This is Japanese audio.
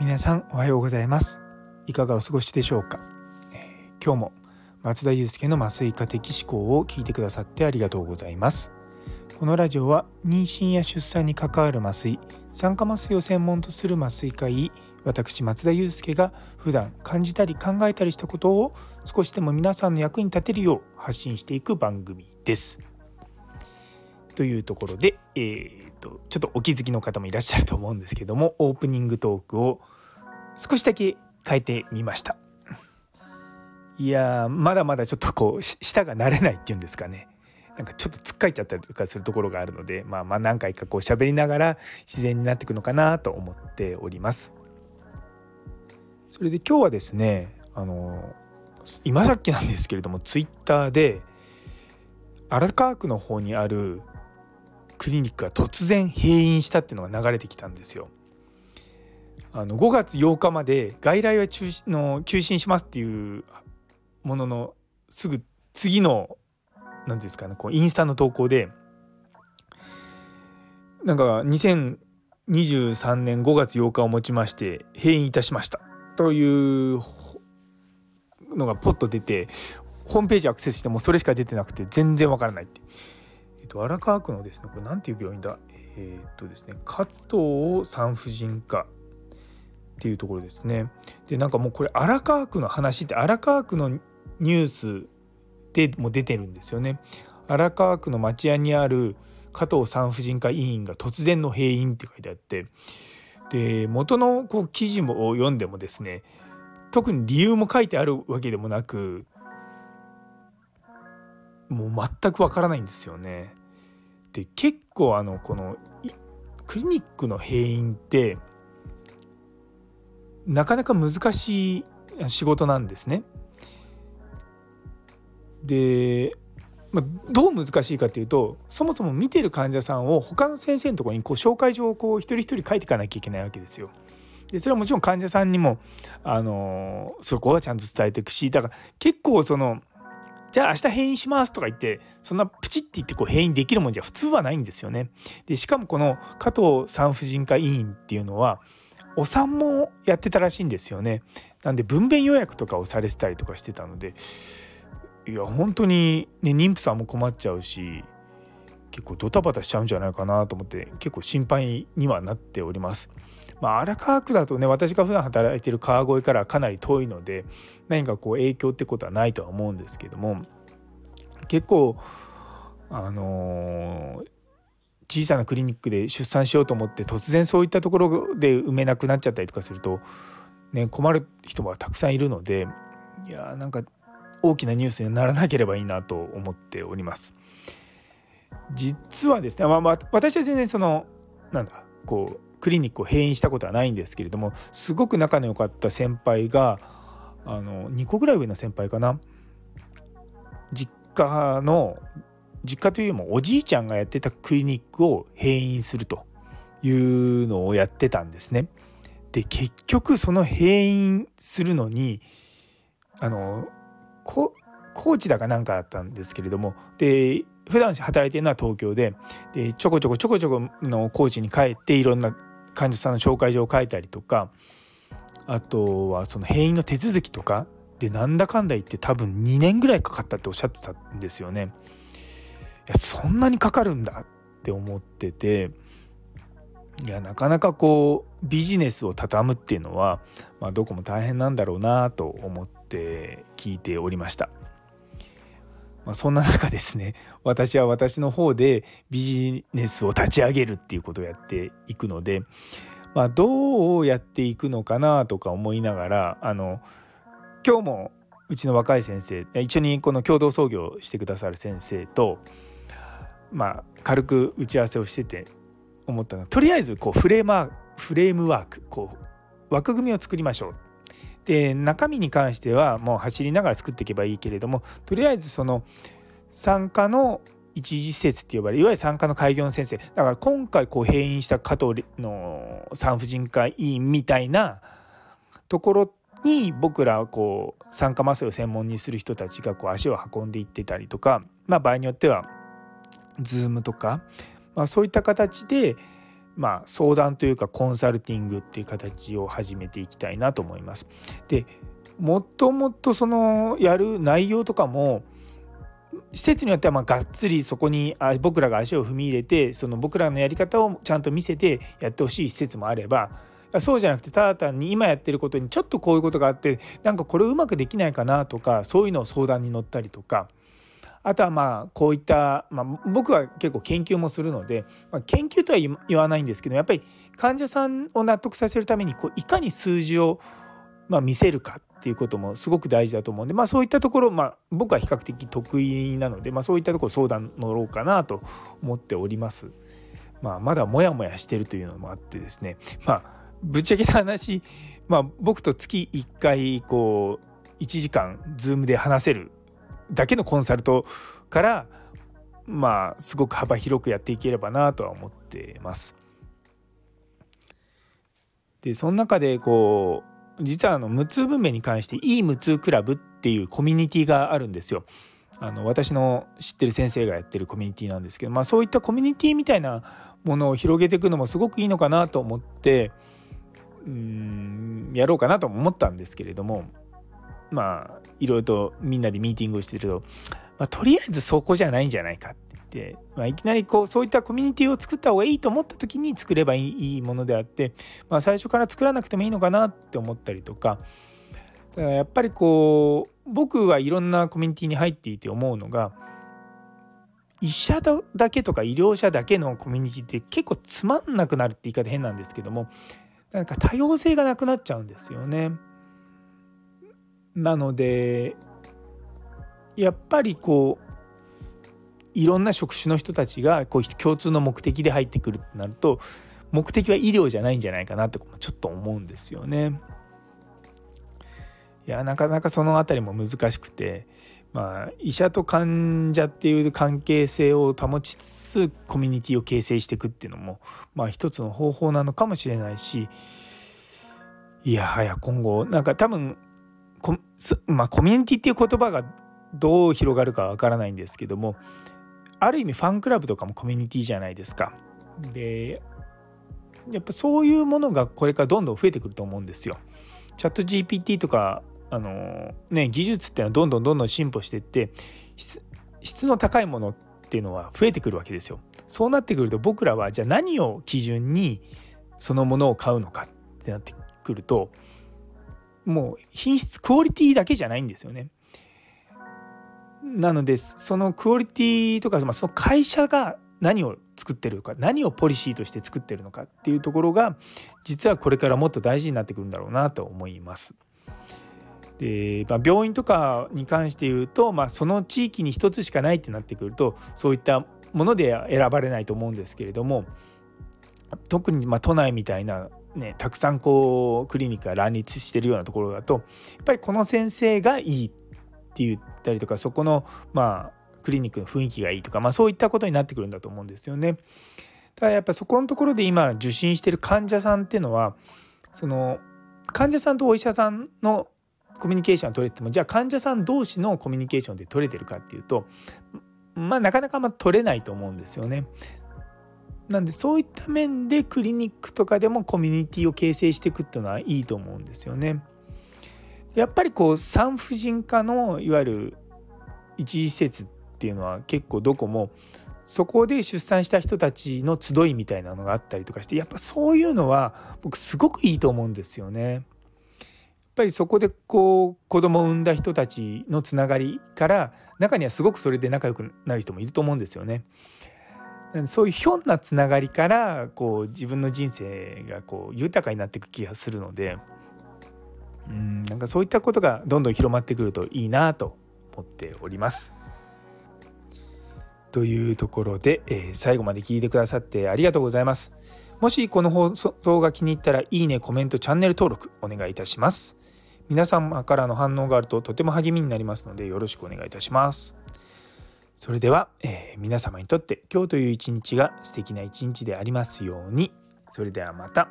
皆さんおはようございます。いかがお過ごしでしょうか、えー、今日も松田祐介の麻酔科的思考を聞いてくださってありがとうございます。このラジオは妊娠や出産に関わる麻酔酸化麻酔を専門とする麻酔科医私松田祐介が普段感じたり考えたりしたことを少しでも皆さんの役に立てるよう発信していく番組です。というところで、えーと、ちょっとお気づきの方もいらっしゃると思うんですけどもオープニングトークを少しだけ変えてみましたいやまだまだちょっとこう舌が慣れないっていうんですかねなんかちょっとつっかえちゃったりとかするところがあるので、まあ、まあ何回かこう喋りながら自然になっていくのかなと思っております。それで今日はですねあの今さっきなんですけれどもツイッターで荒川区の方にあるクリニックが突然閉院したっていうのが流れてきたんですよ。あの5月8日まで外来は中の休診しますっていうもののすぐ次の何ですかねこうインスタの投稿でなんか2023年5月8日をもちまして閉院いたしましたというのがポッと出てホームページアクセスしてもそれしか出てなくて全然わからないって。えっと、荒川区のですねこれ何ていう病院だ？えー、っとですね加藤産婦人科っていうところですね。でなんかもうこれ荒川区の話って荒川区のニュースでも出てるんですよね。荒川区の町屋にある加藤産婦人科医院が突然の閉院って書いてあってで元のこう記事を読んでもですね特に理由も書いてあるわけでもなくもう全くわからないんですよね。で結構あのこのクリニックの閉院ってなかなか難しい仕事なんですね。で、まあ、どう難しいかっていうとそもそも見てる患者さんを他の先生のところにこう紹介状をこう一人一人書いていかなきゃいけないわけですよ。でそれはもちろん患者さんにも、あのそこはちゃんと伝えていくしだから結構そのじゃあ明日閉院しますとか言ってそんなプチって言ってこう閉院できるもんじゃ普通はないんですよね。でしかもこの加藤産婦人科医院っていうのはお産もやってたらしいんですよね。なんで分娩予約とかをされてたりとかしてたのでいや本当にね妊婦さんも困っちゃうし結構ドタバタしちゃうんじゃないかなと思って結構心配にはなっております。まあ、荒川区だとね私が普段働いてる川越からかなり遠いので何かこう影響ってことはないとは思うんですけども結構あのー、小さなクリニックで出産しようと思って突然そういったところで埋めなくなっちゃったりとかすると、ね、困る人はたくさんいるのでいやなんか大きなニュースにならなければいいなと思っております。実はですね、まあ、まあ、私は全然そのなんだこうクリニックを閉院したことはないんですけれどもすごく仲の良かった先輩があの2個ぐらい上の先輩かな実家の実家というよりもおじいちゃんがやってたクリニックを閉院するというのをやってたんですね。で結局その閉院するのにあのコーチだかなんかだったんですけれどもで普段働いてるのは東京ででちょこちょこちょこちょこのコーチに帰っていろんな患者さんの紹介状を書いたりとかあとはその閉院の手続きとかでなんだかんだ言って多分2年ぐらいかかったっておっしゃってたんですよね。いやそんなにかかるんだって思ってていやなかなかこうビジネスを畳むっていうのは、まあ、どこも大変なんだろうなと思って聞いておりました。まあ、そんな中ですね 私は私の方でビジネスを立ち上げるっていうことをやっていくので、まあ、どうやっていくのかなとか思いながらあの今日もうちの若い先生一緒にこの共同創業してくださる先生とまあ軽く打ち合わせをしてて思ったのはとりあえずこうフレームフレームワークこう枠組みを作りましょうで中身に関してはもう走りながら作っていけばいいけれどもとりあえずその参加の一時施設って呼ばれるいわゆる参加の開業の先生。だから今回こう閉院した加藤の産婦人科医院みたいなところに僕らこう酸化麻酔を専門にする人たちがこう足を運んでいってたりとか、まあ、場合によっては Zoom とか、まあ、そういった形で、まあ、相談というかコンサルティングっていう形を始めていきたいなと思います。でもっともっとそのやる内容とかも施設によってはまあがっつりそこに僕らが足を踏み入れてその僕らのやり方をちゃんと見せてやってほしい施設もあればそうじゃなくてただ単に今やってることにちょっとこういうことがあってなんかこれうまくできないかなとかそういうのを相談に乗ったりとかあとはまあこういった、まあ、僕は結構研究もするので、まあ、研究とは言わないんですけどやっぱり患者さんを納得させるためにこういかに数字をまあ見せるかっていうこともすごく大事だと思うんで、まあ、そういったところ、まあ、僕は比較的得意なので、まあ、そういったところ相談乗ろうかなと思っております。まあ、まだモヤモヤしてるというのもあってですね、まあ、ぶっちゃけた話、まあ、僕と月1回こう1時間 Zoom で話せるだけのコンサルトからまあすごく幅広くやっていければなとは思ってます。でその中でこう実はあの無痛分娩に関していい無痛クラブっていうコミュニティがあるんですよ。あの私の知ってる先生がやってるコミュニティなんですけど、まあ、そういったコミュニティみたいなものを広げていくのもすごくいいのかなと思ってうんやろうかなと思ったんですけれどもまあいろいろとみんなでミーティングをしてると、まあ、とりあえずそこじゃないんじゃないかって言って、まあ、いきなりこうそういったコミュニティを作った方がいいと思った時に作ればいいものであって、まあ、最初から作らなくてもいいのかなって思ったりとかだからやっぱりこう僕はいろんなコミュニティに入っていて思うのが医者だけとか医療者だけのコミュニティって結構つまんなくなるって言い方変なんですけどもなんか多様性がなくなっちゃうんですよね。なのでやっぱりこういろんな職種の人たちがこう共通の目的で入ってくるってなると目的は医療じゃないんじゃないかなってちょっと思うんですよね。いやなかなかその辺りも難しくてまあ医者と患者っていう関係性を保ちつつコミュニティを形成していくっていうのもまあ一つの方法なのかもしれないしいやはや今後なんか多分こ、まあ、コミュニティっていう言葉がどう広がるかわからないんですけどもある意味ファンクラブとかもコミュニティじゃないですか。でやっぱそういうものがこれからどんどん増えてくると思うんですよ。チャット GPT とかあの、ね、技術っていうのはどんどんどんどん進歩していって質の高いものっていうのは増えてくるわけですよ。そうなってくると僕らはじゃあ何を基準にそのものを買うのかってなってくるともう品質クオリティだけじゃないんですよね。なのでそのクオリティとか、まあ、その会社が何を作ってるか何をポリシーとして作ってるのかっていうところが実はこれからもっと大事になってくるんだろうなと思います。で、まあ、病院とかに関して言うと、まあ、その地域に一つしかないってなってくるとそういったもので選ばれないと思うんですけれども特にま都内みたいなね、たくさんこうクリニックが乱立してるようなところだとやっぱりこの先生がいいって言ったりとかそこのまあクリニックの雰囲気がいいとか、まあ、そういったことになってくるんだと思うんですよね。ただやっぱそこのところで今受診してる患者さんっていうのはその患者さんとお医者さんのコミュニケーションが取れてもじゃあ患者さん同士のコミュニケーションで取れてるかっていうとまあなかなかま取れないと思うんですよね。なんでそういった面でクリニックとかでもコミュニティを形成していくっていうのはいいと思うんですよね。やっぱりこう産婦人科のいわゆる一時施設っていうのは結構どこもそこで出産した人たちの集いみたいなのがあったりとかしてやっぱそういうのは僕すごくいいと思うんですよね。やっぱりそこでこう子供を産んだ人たちのつながりから中にはすごくそれで仲良くなる人もいると思うんですよね。そういうひょんなつながりからこう自分の人生がこう豊かになっていく気がするのでうんなんかそういったことがどんどん広まってくるといいなと思っております。というところで、えー、最後まで聞いてくださってありがとうございます。もしこの放送が気に入ったらいいね、コメント、チャンネル登録お願いいたします。皆様からの反応があるととても励みになりますのでよろしくお願いいたします。それでは、えー、皆様にとって今日という一日が素敵な一日でありますように。それではまた。